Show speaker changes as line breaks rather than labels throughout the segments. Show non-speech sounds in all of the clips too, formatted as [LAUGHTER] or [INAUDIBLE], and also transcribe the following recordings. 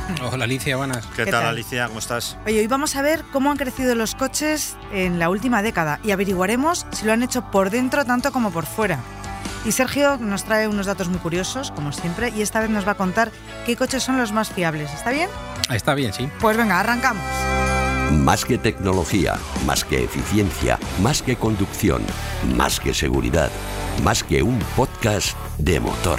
[LAUGHS]
Hola Alicia, buenas.
¿Qué,
¿Qué
tal,
tal?
Alicia? ¿Cómo estás?
Oye, hoy vamos a ver cómo han crecido los coches en la última década y averiguaremos si lo han hecho por dentro tanto como por fuera. Y Sergio nos trae unos datos muy curiosos, como siempre, y esta vez nos va a contar qué coches son los más fiables. ¿Está bien?
Está bien, sí.
Pues venga, arrancamos.
Más que tecnología, más que eficiencia, más que conducción, más que seguridad, más que un podcast de motor.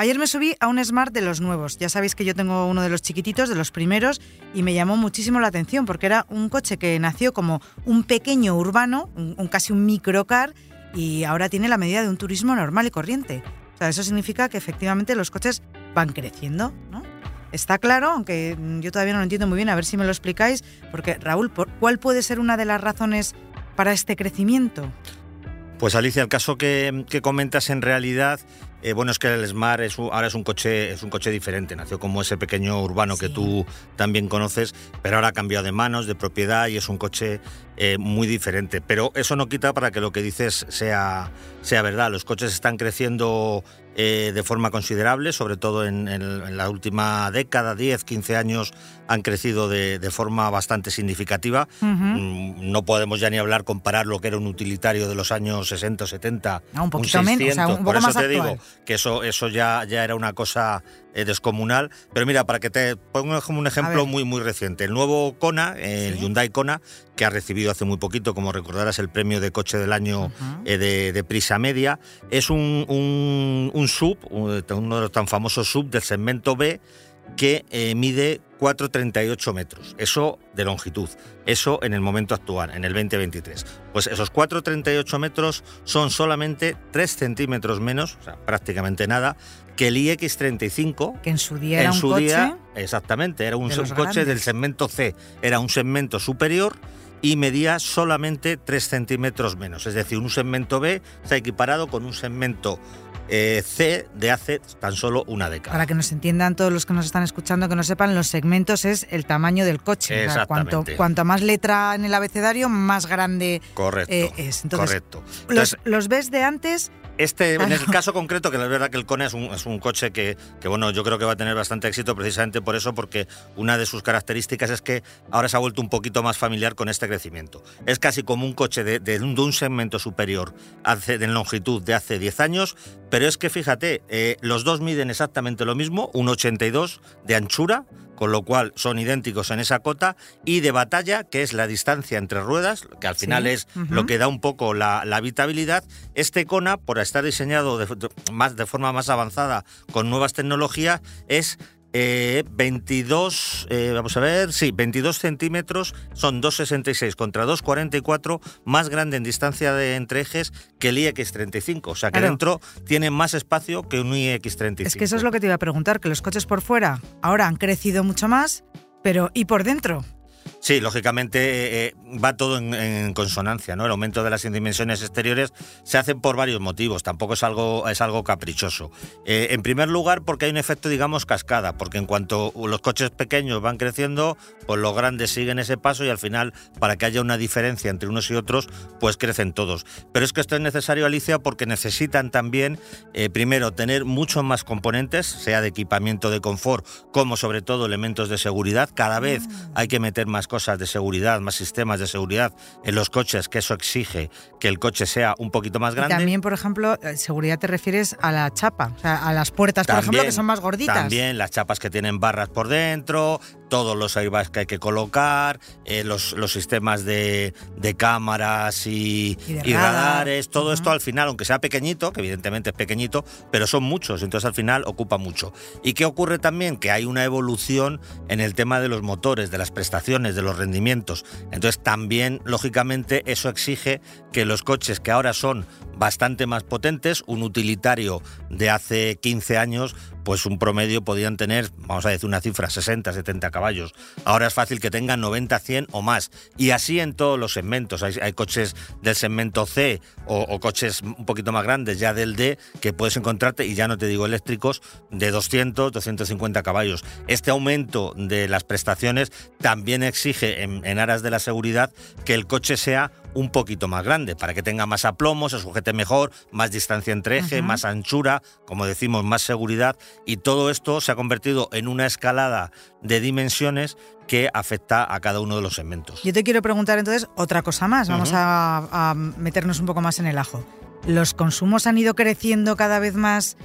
Ayer me subí a un Smart de los nuevos. Ya sabéis que yo tengo uno de los chiquititos, de los primeros, y me llamó muchísimo la atención porque era un coche que nació como un pequeño urbano, un, casi un microcar, y ahora tiene la medida de un turismo normal y corriente. Eso significa que efectivamente los coches van creciendo, ¿no? Está claro, aunque yo todavía no lo entiendo muy bien, a ver si me lo explicáis, porque Raúl, ¿por- ¿cuál puede ser una de las razones para este crecimiento?
Pues Alicia, el caso que comentas en realidad, eh, bueno, es que el Smart es un- ahora es un coche es un coche diferente. Nació como ese pequeño urbano que tú también conoces, pero ahora ha cambiado de manos, de propiedad y es un coche eh, muy diferente. Pero eso no quita para que lo que dices sea, sea verdad. Los coches están creciendo eh, de forma considerable, sobre todo en, en- en la última década, 10, 15 años, han crecido de, de forma bastante significativa. Mm, No podemos ya ni hablar, comparar lo que era un utilitario de los años 60 o 70.
Ah, un poquito menos, o sea, un
Por eso
más
te
actual.
digo que eso, eso ya, ya era una cosa eh, descomunal. Pero mira, para que te ponga como un ejemplo muy, muy reciente. El nuevo Kona, el
Sí.
Hyundai Kona, que ha recibido hace muy poquito, como recordarás, el premio de coche del año eh, de, de Prisa Media, es un, un, un sub, un- uno de los tan famosos sub del segmento B, que eh, mide 4,38 metros. Eso de longitud. Eso en el momento actual, en el 2023. Pues esos 4,38 metros son solamente 3 centímetros menos, o sea, prácticamente nada, que el iX35.
Que en su día era un
su
coche...
día, exactamente, era un
de
subcoche del segmento C. Era un segmento superior y medía solamente 3 centímetros menos. Es decir, un segmento B se ha equiparado con un segmento eh, C de hace tan solo una década.
Para que nos entiendan todos los que nos están escuchando, que no sepan, los segmentos es el tamaño del coche. O sea, cuanto,
Exactamente.
cuanto más letra en el abecedario, más grande
Correcto.
eh, es. Entonces,
correcto.
los,
Entonces,
los ves de antes,
Este, en el caso concreto, que la verdad que el Kona es un, es un coche que, que, bueno, yo creo que va a tener bastante éxito precisamente por eso, porque una de sus características es que ahora se ha vuelto un poquito más familiar con este crecimiento. Es casi como un coche de, de un, de un segmento superior hace, de longitud de hace 10 años, pero es que fíjate, eh, los dos miden exactamente lo mismo, un 82 de anchura, con lo cual son idénticos en esa cota, y de batalla, que es la distancia entre ruedas, que al
Sí,
final es lo que da un poco la, la habitabilidad. Este Kona, por estar diseñado de- más, de forma más avanzada con nuevas tecnologías, es eh, 22, eh, vamos a ver, sí, 22 centímetros, son 2,66 contra 2,44, más grande en distancia de entre ejes que el iX35. O sea que
Claro.
dentro tiene más espacio que un iX35.
es que eso es lo que te iba a preguntar, que los coches por fuera ahora han crecido mucho más, pero ¿y por dentro?
Sí, lógicamente eh, va todo en, en consonancia, ¿no? El aumento de las dimensiones exteriores se hace por varios motivos, tampoco es algo, es algo caprichoso. Eh, en primer lugar, porque hay un efecto, digamos, cascada, porque en cuanto los coches pequeños van creciendo, pues los grandes siguen ese paso y al final, para que haya una diferencia entre unos y otros, pues crecen todos. Pero es que esto es necesario, Alicia, porque necesitan también, eh, primero, tener muchos más componentes, sea de equipamiento de confort, como sobre todo elementos de seguridad. Cada vez hay que meter más cosas de seguridad, más sistemas de seguridad en los coches, que eso exige que el coche sea un poquito más
Y
grande.
también, por ejemplo, eh, seguridad te refieres a la chapa, o sea, a las puertas, por ejemplo, que son más gorditas.
También las chapas que tienen barras por dentro, todos los airbags que hay que colocar, eh, los, los sistemas de, de cámaras y,
Y de
y
radar.
radares, todo esto al final, aunque sea pequeñito, que evidentemente es pequeñito, pero son muchos, entonces al final ocupa mucho. ¿Y qué ocurre también? Que hay una evolución en el tema de los motores, de las prestaciones, de los rendimientos. Entonces también, lógicamente, eso exige que los coches que ahora son bastante más potentes, un utilitario de hace 15 años, pues un promedio podían tener, vamos a decir una cifra, 60, 70 caballos. Ahora es fácil que tengan 90, 100 o más. Y así en todos los segmentos. Hay, coches del segmento C o, coches un poquito más grandes ya del D que puedes encontrarte, y ya no te digo eléctricos, de 200, 250 caballos. Este aumento de las prestaciones también exige, en aras de la seguridad, que el coche sea un poquito más grande, para que tenga más aplomo, se sujete mejor, más distancia entre eje, más anchura, como decimos, más seguridad. Y todo esto se ha convertido en una escalada de dimensiones que afecta a cada uno de los segmentos.
Yo te quiero preguntar entonces otra cosa más, vamos a, a meternos un poco más en el ajo. ¿Los consumos han ido creciendo cada vez más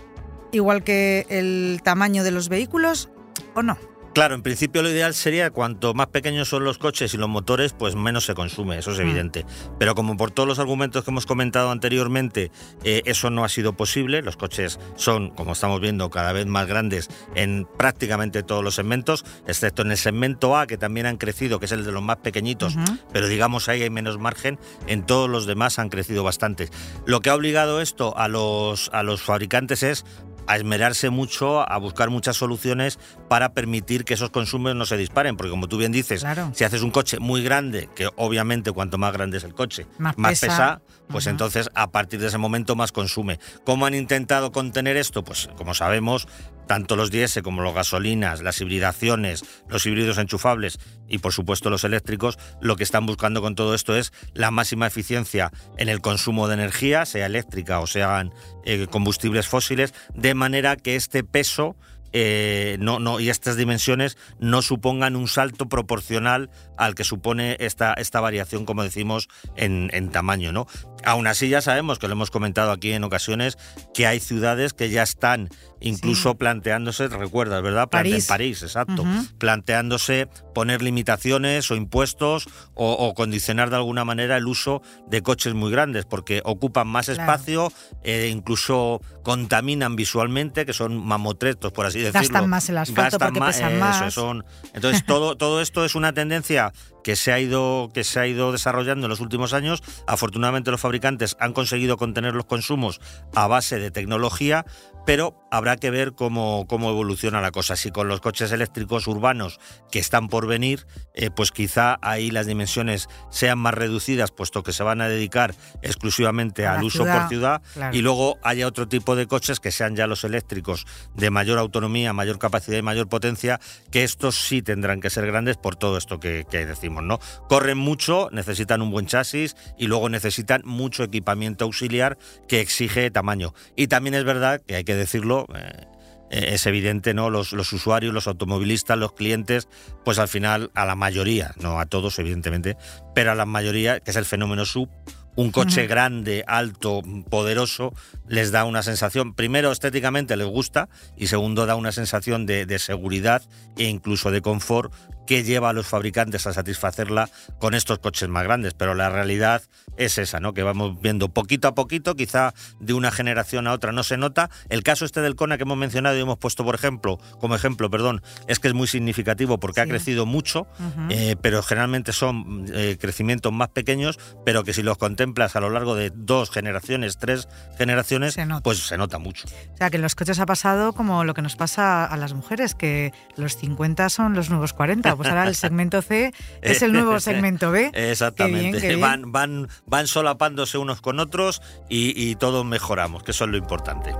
igual que el tamaño de los vehículos o no?
Claro, en principio lo ideal sería cuanto más pequeños son los coches y los motores, pues menos se consume, eso es mm. evidente. Pero como por todos los argumentos que hemos comentado anteriormente, eh, eso no ha sido posible, los coches son, como estamos viendo, cada vez más grandes en prácticamente todos los segmentos, excepto en el segmento A, que también han crecido, que es el de los más pequeñitos, pero digamos ahí hay menos margen, en todos los demás han crecido bastante. Lo que ha obligado esto a los, a los fabricantes es a esmerarse mucho, a buscar muchas soluciones para permitir que esos consumos no se disparen. Porque como tú bien dices, si haces un coche muy grande, que obviamente cuanto más grande es el coche, más, pesa, pues entonces a partir de ese momento más consume. ¿Cómo han intentado contener esto? Pues como sabemos, tanto los diésel como los gasolinas, las hibridaciones, los híbridos enchufables y por supuesto los eléctricos, lo que están buscando con todo esto es la máxima eficiencia en el consumo de energía, sea eléctrica o sean eh, combustibles fósiles, de manera que este peso eh, no, no, y estas dimensiones no supongan un salto proporcional al que supone esta, esta variación, como decimos, en, tamaño. ¿no? Aún así ya sabemos, que lo hemos comentado aquí en ocasiones, que hay ciudades que ya están incluso planteándose, recuerdas, ¿verdad?
París.
París, exacto. Planteándose poner limitaciones o impuestos o, condicionar de alguna manera el uso de coches muy grandes, porque ocupan más espacio, e incluso contaminan visualmente, que son mamotretos, por así decirlo.
Gastan más el asfalto porque pesan más.
son, entonces, [LAUGHS] todo, todo esto es una tendencia que se ha ido que se ha ido desarrollando en los últimos años. Afortunadamente los fabricantes han conseguido contener los consumos a base de tecnología, pero habrá que ver cómo, cómo evoluciona la cosa. Si con los coches eléctricos urbanos que están por venir, eh, pues quizá ahí las dimensiones sean más reducidas, puesto que se van a dedicar exclusivamente al uso por ciudad, y luego haya otro tipo de coches que sean ya los eléctricos de mayor autonomía, mayor capacidad y mayor potencia, que estos sí tendrán que ser grandes por todo esto que, que decimos. ¿no? Corren mucho, necesitan un buen chasis y luego necesitan mucho equipamiento auxiliar que exige tamaño. Y también es verdad, que hay que decirlo, eh, es evidente, ¿no? Los, los, usuarios, los automovilistas, los clientes, pues al final a la mayoría, no a todos evidentemente, pero a la mayoría, que es el fenómeno sub, un coche grande, alto, poderoso, les da una sensación, primero estéticamente les gusta y segundo da una sensación de, de seguridad e incluso de confort que lleva a los fabricantes a satisfacerla con estos coches más grandes, pero la realidad es esa, ¿no? Que vamos viendo poquito a poquito, quizá de una generación a otra no se nota. El caso este del Kona que hemos mencionado y hemos puesto por ejemplo, como ejemplo, perdón, es que es muy significativo porque ha crecido mucho, eh, pero generalmente son eh, crecimientos más pequeños, pero que si los contemplas a lo largo de dos generaciones, tres generaciones, pues se nota mucho.
O sea, que en los coches ha pasado como lo que nos pasa a las mujeres, que los 50 son los nuevos 40 pues ahora el segmento C es el nuevo segmento B. [LAUGHS]
Exactamente. Van, van, van solapándose unos con otros y, y todos mejoramos, que eso es lo importante.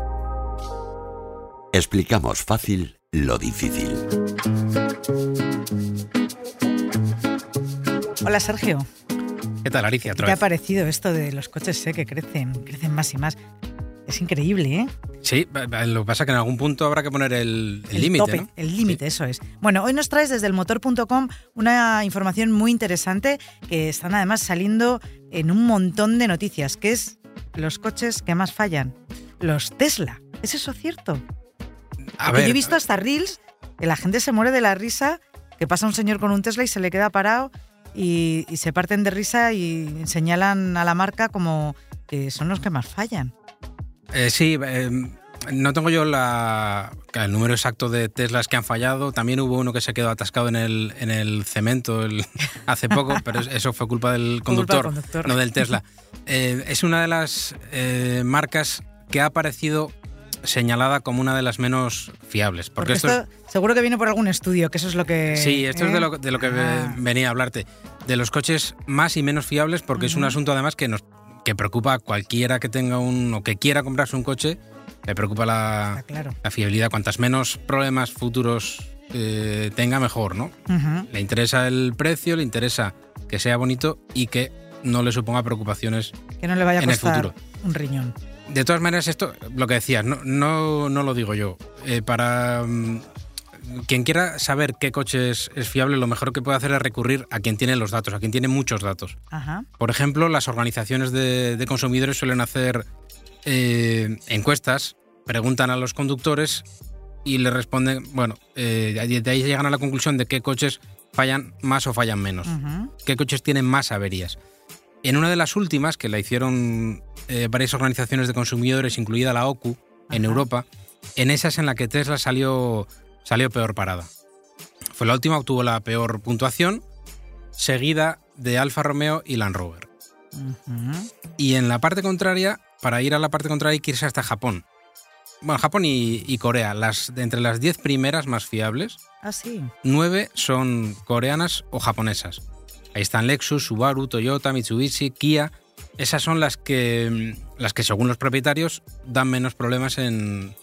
Explicamos fácil lo difícil.
Hola Sergio.
¿Qué tal, Alicia?
¿Qué ha parecido esto de los coches C que crecen, crecen más y más? Es increíble, ¿eh?
Sí, lo que pasa es que en algún punto habrá que poner el límite. ¿no?
El límite, eso es. Bueno, hoy nos traes desde el motor.com una información muy interesante que están además saliendo en un montón de noticias, que es los coches que más fallan, los Tesla. ¿Es eso cierto? A ver, yo he visto hasta reels que la gente se muere de la risa, que pasa un señor con un Tesla y se le queda parado y se parten de risa y señalan a la marca como que son los que más fallan.
Eh, sí, eh, no tengo yo la, el número exacto de Teslas que han fallado. También hubo uno que se quedó atascado en el, en el cemento [LAUGHS] hace poco, [LAUGHS] pero eso fue culpa del conductor, no del Tesla. [LAUGHS] Eh, es una de las marcas que ha aparecido señalada como una de las menos fiables.
Porque, esto, seguro que viene por algún estudio, que eso es lo que...
Sí, esto es de
¿eh?
lo, de lo que
Ah.
venía a hablarte. De los coches más y menos fiables, porque es un asunto además que nos que preocupa a cualquiera que tenga un o que quiera comprarse un coche, le preocupa
Está
la,
claro.
la fiabilidad. Cuantas menos problemas futuros eh, tenga, mejor, ¿no? Le interesa el precio, le interesa que sea bonito y que no le suponga preocupaciones
Que no le vaya a
en el
costar
futuro.
un riñón.
De todas maneras, esto, lo que decías, no, no, no lo digo yo. Eh, para mm, quien quiera saber qué coche es, es fiable, lo mejor que puede hacer es recurrir a quien tiene los datos, a quien tiene muchos datos.
Ajá.
Por ejemplo, las organizaciones de, de consumidores suelen hacer eh, encuestas, preguntan a los conductores y le responden, bueno, eh, de ahí llegan a la conclusión de qué coches fallan más o fallan menos qué coches tienen más averías. En una de las últimas, que la hicieron eh, varias organizaciones de consumidores, incluida la OCU, en. Europa, en esa es en la que Tesla salió, salió peor parada. Fue la última, obtuvo la peor puntuación, seguida de Alfa Romeo y Land Rover. Y en la parte contraria, para ir a la parte contraria hay que irse hasta Japón. Bueno, Japón y, y Corea, las, entre las 10 primeras más fiables,
Ah, sí.
Nueve son coreanas o japonesas. Ahí están Lexus, Subaru, Toyota, Mitsubishi, Kia. Esas son las que, mm, las que según los propietarios, dan menos problemas en...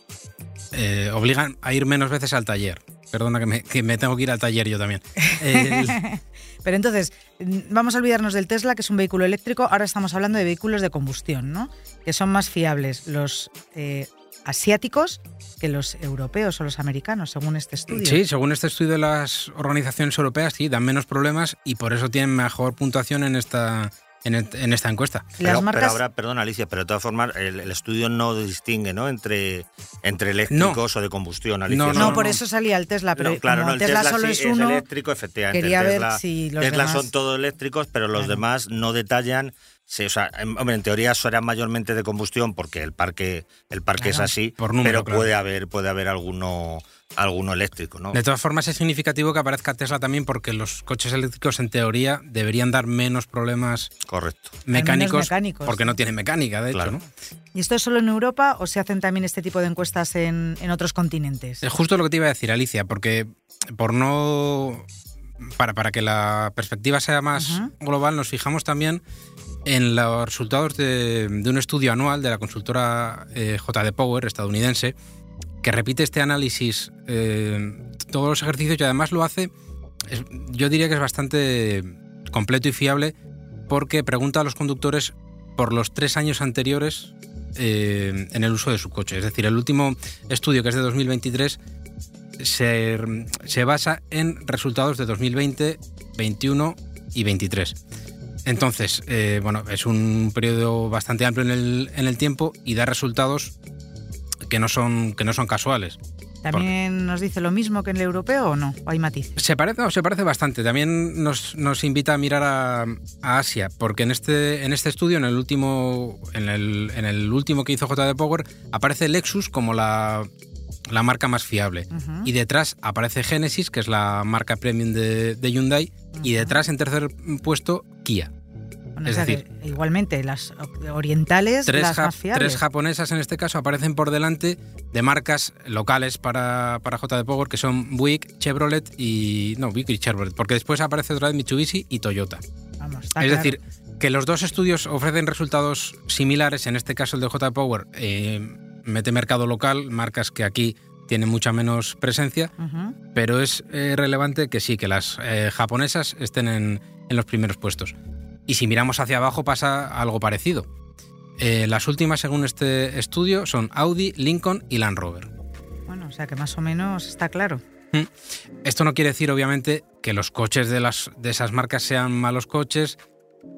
eh, obligan a ir menos veces al taller. Perdona que me, que me tengo que ir al taller yo también. El- [LAUGHS]
Pero entonces, mm, vamos a olvidarnos del Tesla, que es un vehículo eléctrico. Ahora estamos hablando de vehículos de combustión, ¿no? Que son más fiables los eh, asiáticos que los europeos o los americanos, según este estudio.
sí, según este estudio de las organizaciones europeas, sí, dan menos problemas y por eso tienen mejor puntuación en esta, en, en esta encuesta.
Las
Pero,
marcas-
pero ahora, perdón Alicia, pero de todas formas el, el estudio no distingue ¿no? entre, entre eléctricos o de combustión. Alicia,
No,
No,
no,
por
no.
eso salía el Tesla, pero
No, claro, no, el
Tesla,
Tesla,
solo
sí
es uno,
eléctrico, efectivamente. el
quería ver
Tesla,
si los
Tesla
demás-
son todos eléctricos, pero los
Claro.
demás no detallan. Sí, o sea, en, hombre, en teoría serán mayormente de combustión porque el parque, el parque es así,
por número,
pero
claro.
puede haber, puede haber alguno, alguno eléctrico, ¿no?
De todas formas, es significativo que aparezca Tesla también porque los coches eléctricos, en teoría, deberían dar menos problemas
Correcto.
mecánicos,
mecánicos.
porque no tienen mecánica, de hecho.
¿Y esto es solo en Europa o se hacen también este tipo de encuestas en, en otros continentes?
Es justo lo que te iba a decir, Alicia, porque por no. Para, para que la perspectiva sea más global, nos fijamos también en los resultados de, un estudio anual de la consultora eh, JD Power estadounidense, que repite este análisis eh, todos los ejercicios y además lo hace, yo diría que es bastante completo y fiable, porque pregunta a los conductores por los tres años anteriores eh, en el uso de su coche. Es decir, el último estudio, que es de 2023, se, se basa en resultados de 2020, 21 y 23. Entonces, eh, bueno, es un periodo bastante amplio en el, en el tiempo y da resultados que no son, que no son casuales.
¿También nos dice lo mismo que en el europeo o no? ¿O hay matices?
Se parece, no, se parece bastante. También nos, nos invita a mirar a, a Asia, porque en este, en este estudio, en el último, en el, en el último que hizo JD Power, aparece Lexus como la, la marca más fiable. Y detrás aparece Genesis, que es la marca premium de, de Hyundai, y detrás, en tercer puesto, Kia.
Bueno,
es
o sea
decir,
igualmente, las orientales,
Tres,
las
ja-
más fiables.
tres japonesas en este caso aparecen por delante de marcas locales para, para JD Power, que son Buick, Chevrolet y... No, Buick y Chevrolet, porque después aparece otra vez Mitsubishi y Toyota.
Vamos, está
es
claro.
decir, que los dos estudios ofrecen resultados similares, en este caso el de JD Power eh, mete mercado local, marcas que aquí tienen mucha menos presencia, pero es eh, relevante que sí, que las eh, japonesas estén en, en los primeros puestos. Y si miramos hacia abajo pasa algo parecido. Eh, las últimas, según este estudio, son Audi, Lincoln y Land Rover.
Bueno, o sea que más o menos está claro.
Esto no quiere decir, obviamente, que los coches de, las, de esas marcas sean malos coches,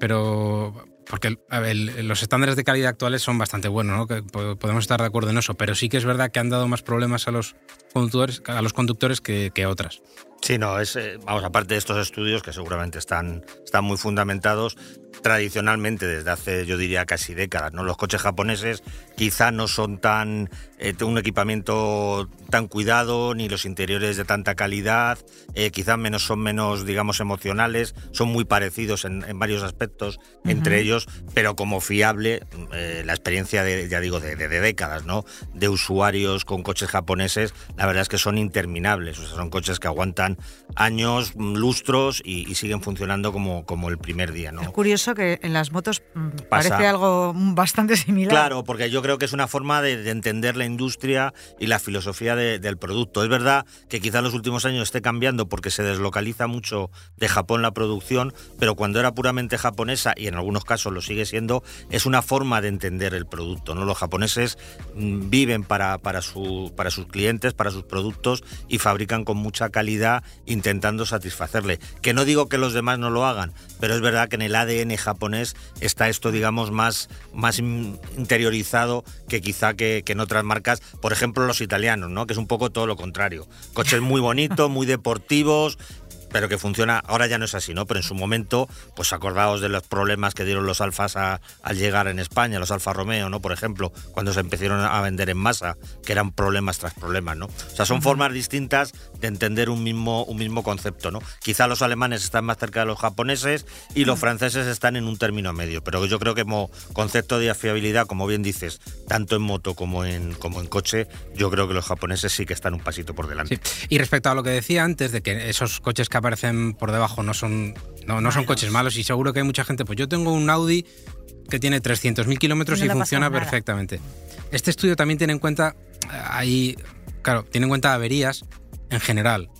pero porque los estándares de calidad actuales son bastante buenos, ¿no? Podemos estar de acuerdo en eso, pero sí que es verdad que han dado más problemas a los conductores, a los conductores que, que otras.
Sí, no, es, eh, vamos, aparte de estos estudios que seguramente están, están muy fundamentados, tradicionalmente desde hace, yo diría, casi décadas, ¿no? Los coches japoneses quizá no son tan eh, un equipamiento tan cuidado, ni los interiores de tanta calidad, eh, quizá menos son menos, digamos, emocionales, son muy parecidos en, varios aspectos entre ellos, pero como fiable, la experiencia de, ya digo, de, décadas, ¿no? De usuarios con coches japoneses, la verdad es que son interminables, o sea, son coches que aguantan años, lustros y, siguen funcionando como, como el primer día. ¿no?
Es curioso que en las motos mm, parece algo bastante similar.
Claro, porque yo creo que es una forma de, entender la industria y la filosofía del producto. Es verdad que quizá en los últimos años esté cambiando porque se deslocaliza mucho de Japón la producción, pero cuando era puramente japonesa, y en algunos casos lo sigue siendo, es una forma de entender el producto. ¿no? Los japoneses mm, viven para, para, su, para sus clientes, para sus productos y fabrican con mucha calidad intentando satisfacerle. Que no digo que los demás no lo hagan, pero es verdad que en el ADN japonés está esto, digamos, más, más interiorizado que quizá que, que en otras marcas, por ejemplo los italianos, ¿no? que es un poco todo lo contrario. Coches muy bonitos, muy deportivos, pero que funciona, ahora ya no es así, ¿no? Pero en su momento, pues acordaos de los problemas que dieron los alfas al llegar en España, los Alfa Romeo, ¿no? Por ejemplo, cuando se empezaron a vender en masa, que eran problemas tras problemas, ¿no? O sea, son formas distintas de entender un mismo, un mismo concepto, ¿no? Quizá los alemanes están más cerca de los japoneses y los franceses están en un término medio, pero yo creo que como concepto de fiabilidad, como bien dices, tanto en moto como en, como en coche, yo creo que los japoneses sí que están un pasito por delante.
Y respecto a lo que decía antes, de que esos coches que aparecen por debajo no son, no, no son coches malos y seguro que hay mucha gente, pues yo tengo un Audi que tiene 300.000 kilómetros y funciona perfectamente. Este estudio también tiene en cuenta, eh, ahí, claro, tiene en cuenta averías en general.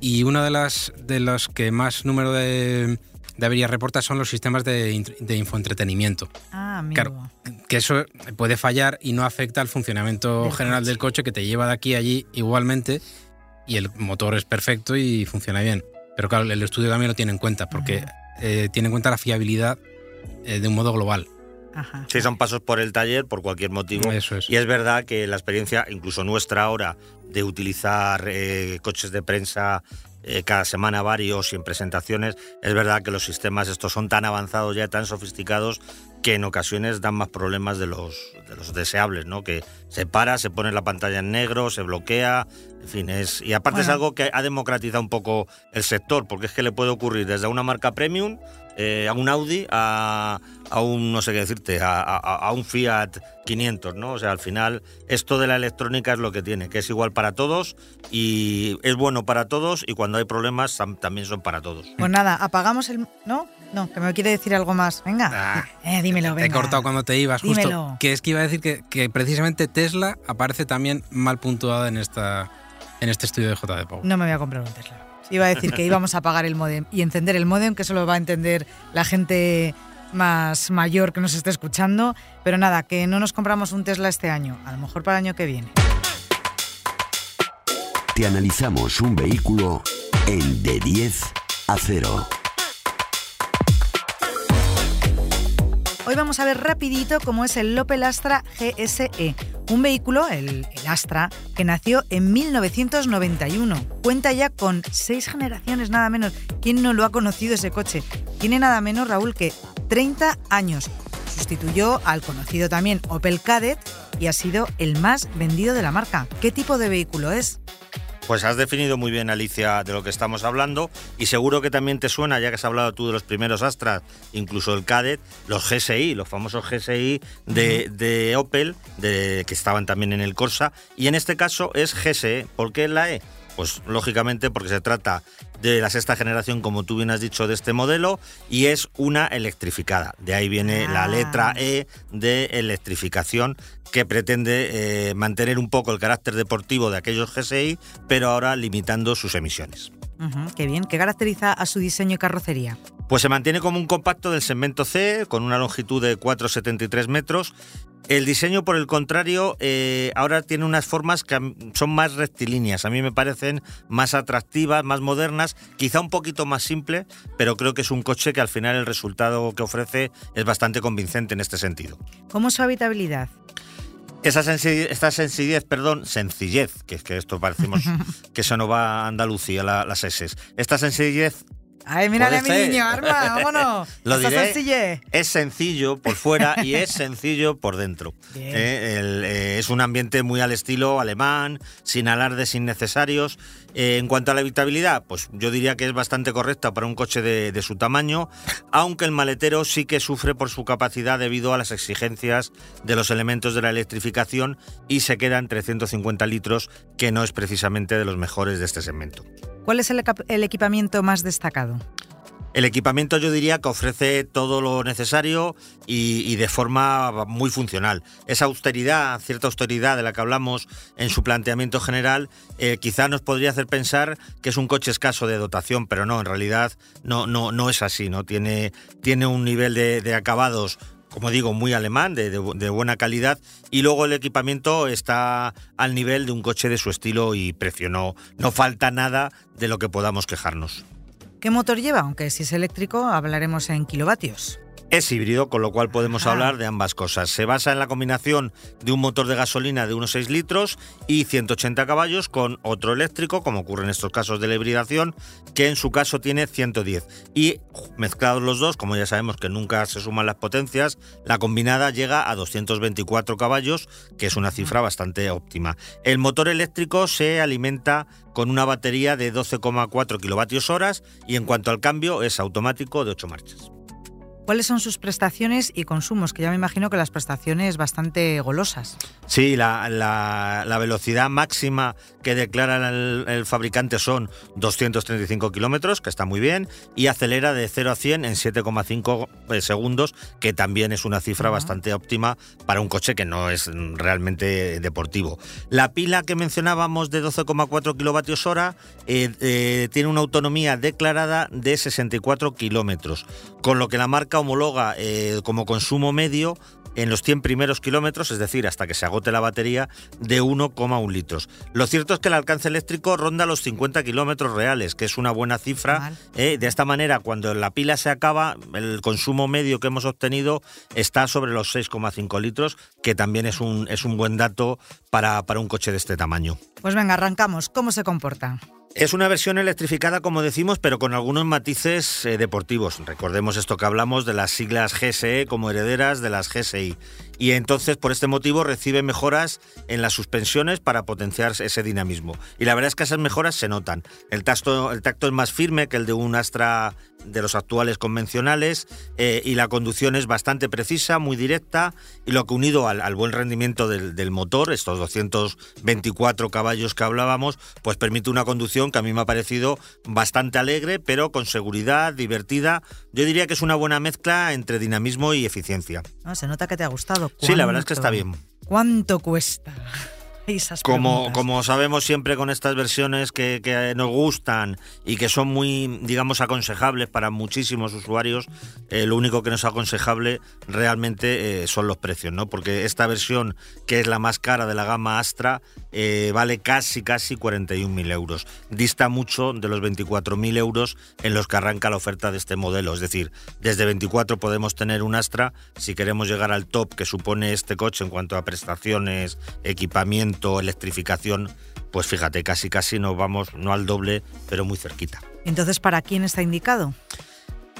Y uno de las de los que más número de, de averías reporta son los sistemas de, de infoentretenimiento.
Ah, amigo.
Claro, que eso puede fallar y no afecta al funcionamiento general del coche que te lleva de aquí a allí igualmente y el motor es perfecto y funciona bien. Pero claro, el estudio también lo tiene en cuenta porque eh, tiene en cuenta la fiabilidad eh, de un modo global.
Ajá. Sí, son pasos por el taller por cualquier motivo.
Eso es.
Y es verdad que la experiencia, incluso nuestra ahora, de utilizar eh, coches de prensa cada semana varios y en presentaciones, es verdad que los sistemas estos son tan avanzados ya, tan sofisticados, que en ocasiones dan más problemas de los, de los deseables, ¿no? Que se para, se pone la pantalla en negro, se bloquea, en fin, es, y aparte es algo que ha democratizado un poco el sector, porque es que le puede ocurrir desde una marca premium, eh, a un Audi, a, a, un, no sé qué decirte, a, a, un Fiat 500, ¿no? O sea, al final, esto de la electrónica es lo que tiene, que es igual para todos y es bueno para todos y cuando hay problemas también son para todos.
Pues nada, apagamos el... ¿No? No, que me quiere decir algo más. Venga, ah, eh, dímelo, venga.
Te he cortado cuando te ibas, justo. Que es que iba a decir que, que precisamente Tesla aparece también mal puntuada en esta en este estudio de JD Power.
No me voy a comprar un Tesla. Iba a decir que íbamos a apagar el modem y encender el modem, que eso lo va a entender la gente más mayor que nos esté escuchando. Pero nada, que no nos compramos un Tesla este año, a lo mejor para el año que viene.
Te analizamos un vehículo en de 10 a 0.
Hoy vamos a ver rapidito cómo es el Opel Astra GSE, un vehículo, el, Astra, que nació en 1991. Cuenta ya con seis generaciones nada menos. ¿Quién no lo ha conocido ese coche? Tiene nada menos, Raúl, que 30 años. Sustituyó al conocido también Opel Kadett y ha sido el más vendido de la marca. ¿Qué tipo de vehículo es?
Pues has definido muy bien, Alicia, de lo que estamos hablando y seguro que también te suena, ya que has hablado tú de los primeros Astras, incluso el Cadet, los GSI, los famosos GSI de, Opel, de, que estaban también en el Corsa, y en este caso es GSE. ¿Por qué la E? Pues lógicamente porque se trata de la sexta generación, como tú bien has dicho, de este modelo y es una electrificada. De ahí viene la letra ah. E de electrificación que pretende eh, mantener un poco el carácter deportivo de aquellos GSI, pero ahora limitando sus emisiones.
qué bien. ¿Qué caracteriza a su diseño y carrocería?
Pues se mantiene como un compacto del segmento C, con una longitud de 4,73 metros. El diseño, por el contrario, eh, ahora tiene unas formas que son más rectilíneas. A mí me parecen más atractivas, más modernas, quizá un poquito más simple, pero creo que es un coche que al final el resultado que ofrece es bastante convincente en este sentido.
¿Cómo su habitabilidad?
Esa sencillez, esta sencillez, perdón, sencillez, que es que esto parecemos [LAUGHS] que eso no va a Andalucía, la, las S. Esta sencillez
Ay, mírale a mi niño, Arma, [LAUGHS] vámonos.
Lo diré, es sencillo por fuera y es [LAUGHS] sencillo por dentro. Eh, el, eh, es un ambiente muy al estilo alemán, sin alardes innecesarios. Eh, en cuanto a la habitabilidad, pues yo diría que es bastante correcta para un coche de, su tamaño, aunque el maletero sí que sufre por su capacidad debido a las exigencias de los elementos de la electrificación y se queda en 350 litros, que no es precisamente de los mejores de este segmento.
¿Cuál es el equipamiento más destacado?
El equipamiento yo diría que ofrece todo lo necesario y, de forma muy funcional. Esa austeridad, cierta austeridad de la que hablamos en su planteamiento general, eh, quizá nos podría hacer pensar que es un coche escaso de dotación, pero no, en realidad no, no, no es así. ¿no? Tiene, tiene un nivel de, acabados como digo, muy alemán, de, de- de buena calidad, y luego el equipamiento está al nivel de un coche de su estilo y precio. No, no falta nada de lo que podamos quejarnos.
¿Qué motor lleva? Aunque si es eléctrico hablaremos en kilovatios.
Es híbrido, con lo cual podemos
Ajá.
hablar de ambas cosas. Se basa en la combinación de un motor de gasolina de unos 6 litros y 180 caballos con otro eléctrico, como ocurre en estos casos de la hibridación, que en su caso tiene 110. Y mezclados los dos, como ya sabemos que nunca se suman las potencias, la combinada llega a 224 caballos, que es una cifra bastante óptima. El motor eléctrico se alimenta con una batería de 12,4 kilovatios horas y en cuanto al cambio es automático de 8 marchas.
¿Cuáles son sus prestaciones y consumos? Que ya me imagino que las prestaciones bastante golosas.
Sí, la, la- la velocidad máxima que declara el, el fabricante son 235 kilómetros, que está muy bien, y acelera de 0 a 100 en 7,5 eh, segundos, que también es una cifra bastante óptima para un coche que no es realmente deportivo. La pila que mencionábamos de 12,4 kilovatios hora eh, eh, tiene una autonomía declarada de 64 kilómetros, con lo que la marca homologa eh, como consumo medio en los 100 primeros kilómetros, es decir, hasta que se agote la batería, de 1,1 litros. Lo cierto es que el alcance eléctrico ronda los 50 kilómetros reales, que es una buena cifra. ¿eh? De esta manera, cuando la pila se acaba, el consumo medio que hemos obtenido está sobre los 6,5 litros, que también es un, es un buen dato para, para un coche de este tamaño.
Pues venga, arrancamos. ¿Cómo se comporta?
Es una versión electrificada, como decimos, pero con algunos matices eh, deportivos. Recordemos esto que hablamos de las siglas GSE como herederas de las GSI. Y entonces, por este motivo, recibe mejoras en las suspensiones para potenciar ese dinamismo. Y la verdad es que esas mejoras se notan. El tacto, el tacto es más firme que el de un Astra de los actuales convencionales eh, y la conducción es bastante precisa, muy directa y lo que unido al, buen rendimiento del, motor, estos 224 caballos que hablábamos, pues permite una conducción que a mí me ha parecido bastante alegre, pero con seguridad, divertida. Yo diría que es una buena mezcla entre dinamismo y eficiencia.
No, se nota que te ha gustado.
Sí, la verdad es que está bien.
¿Cuánto cuesta? Esas
Como, como sabemos siempre con estas versiones que, que nos gustan y que son muy, digamos, aconsejables para muchísimos usuarios, eh, lo único que no es aconsejable realmente eh, son los precios, ¿no? Porque esta versión, que es la más cara de la gama Astra, eh, vale casi, casi 41.000 euros. Dista mucho de los 24.000 euros en los que arranca la oferta de este modelo. Es decir, desde 24 podemos tener un Astra. Si queremos llegar al top que supone este coche en cuanto a prestaciones, equipamiento, electrificación, pues fíjate, casi, casi nos vamos, no al doble, pero muy cerquita.
Entonces, ¿para quién está indicado?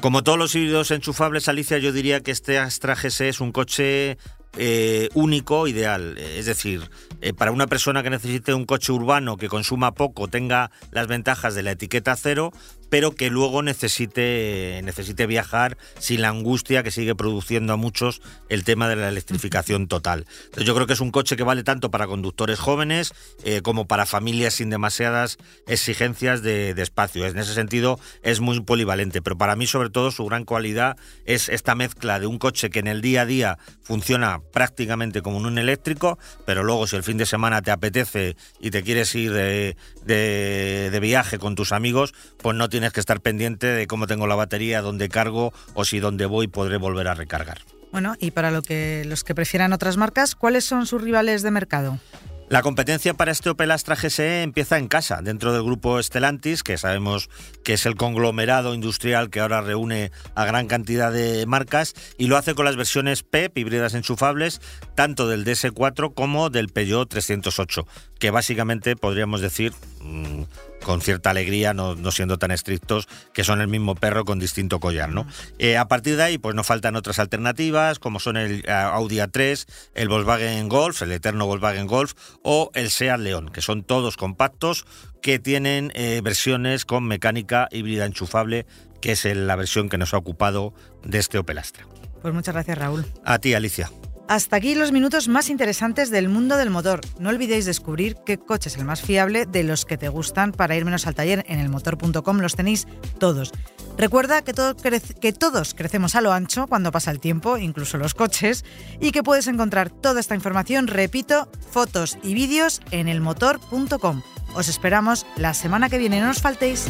Como todos los híbridos enchufables, Alicia, yo diría que este Astra GS es un coche eh, único, ideal. Es decir, eh, para una persona que necesite un coche urbano que consuma poco, tenga las ventajas de la etiqueta cero, pero que luego necesite, necesite viajar sin la angustia que sigue produciendo a muchos el tema de la electrificación total. Entonces, yo creo que es un coche que vale tanto para conductores jóvenes eh, como para familias sin demasiadas exigencias de, espacio. En ese sentido es muy polivalente, pero para mí sobre todo su gran cualidad es esta mezcla de un coche que en el día a día funciona prácticamente como un eléctrico, pero luego si el fin de semana te apetece y te quieres ir de, de- de viaje con tus amigos, pues no tienes que estar pendiente de cómo tengo la batería, dónde cargo o si donde voy podré volver a recargar.
Bueno, y para lo que, los que prefieran otras marcas, ¿cuáles son sus rivales de mercado?
La competencia para este Opel Astra GSE empieza en casa, dentro del grupo Stellantis, que sabemos que es el conglomerado industrial que ahora reúne a gran cantidad de marcas, y lo hace con las versiones PEP, híbridas enchufables, tanto del DS4 como del Peugeot 308, que básicamente podríamos decir mm, con cierta alegría, no, siendo tan estrictos, que son el mismo perro con distinto collar. ¿no? Eh, a partir de ahí, pues nos faltan otras alternativas, como son el eh, Audi A3, el Volkswagen Golf, el eterno Volkswagen Golf, o el Seat León, que son todos compactos, que tienen eh, versiones con mecánica híbrida enchufable, que es la versión que nos ha ocupado de este Opel Astra.
Pues muchas gracias, Raúl.
A ti, Alicia.
Hasta aquí los minutos más interesantes del mundo del motor. No olvidéis descubrir qué coche es el más fiable de los que te gustan para ir menos al taller. En elmotor.com los tenéis todos. Recuerda que, que, todos crecemos a lo ancho cuando pasa el tiempo, incluso los coches, y que puedes encontrar toda esta información, repito, fotos y vídeos en elmotor.com. Os esperamos la semana que viene, no os faltéis.